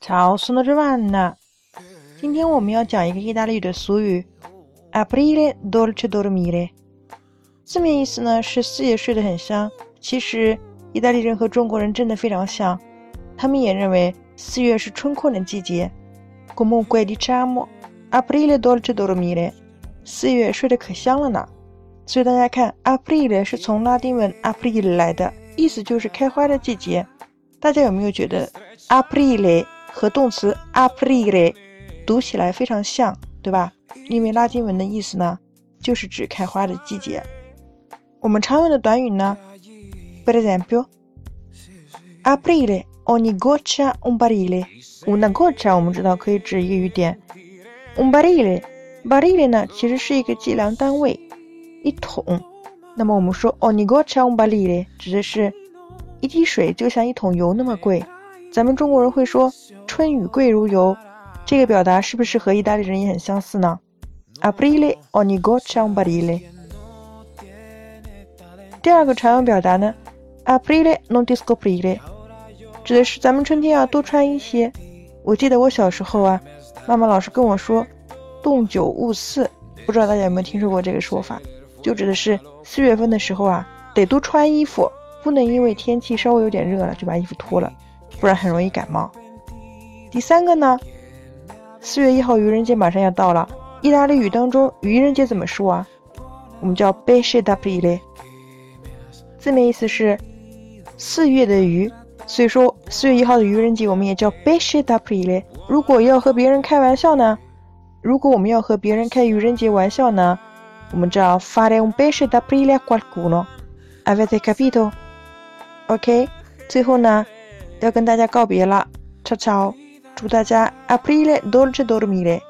Ciao, sono Giovanna。今天我们要讲一个意大利语的俗语，“Aprile dolce dormire”，。字面意思呢是四月睡得很香。其实意大利人和中国人真的非常像，他们也认为四月是春困的季节。Comunque diciamo aprile dolce dormire，四月睡得可香了呢。所以大家看，“Aprile” 是从拉丁文 “Aprile” 来的，意思就是开花的季节。大家有没有觉得 “Aprile”？和动词 “aprire” 读起来非常像，对吧？因为拉丁文的意思呢，就是指开花的季节。我们常用的短语呢，per esempio，aprire ogni goccia un barile。una goccia 我们知道可以指一个雨点，un barile，barile 呢其实是一个计量单位，一桶。那么我们说 ogni goccia un barile 指的是一滴水就像一桶油那么贵。咱们中国人会说春雨贵如油。这个表达是不是和意大利人也很相似呢？Aprile ogni goccia un barile。第二个常用表达呢，Aprile non discoprire 指的是咱们春天要多穿一些。我记得我小时候啊，妈妈老是跟我说“冻九勿四”，不知道大家有没有听说过这个说法？就指的是四月份的时候啊，得多穿衣服，不能因为天气稍微有点热了就把衣服脱了，不然很容易感冒。第三个呢？四月一号愚人节马上要到了，意大利语当中愚人节怎么说啊？我们叫 b e s h e d a p r i l e 字面意思是四月的鱼，所以说四月一号的愚人节我们也叫 b e s h e d a p r i l e 如果要和别人开玩笑呢？如果我们要和别人开愚人节玩笑呢？我们叫 fare un b e s h d a p r i l e a qualcuno。Avete capito？OK，最后呢，要跟大家告别了，ciao ciao。祝大家 Aprile dolce dormire。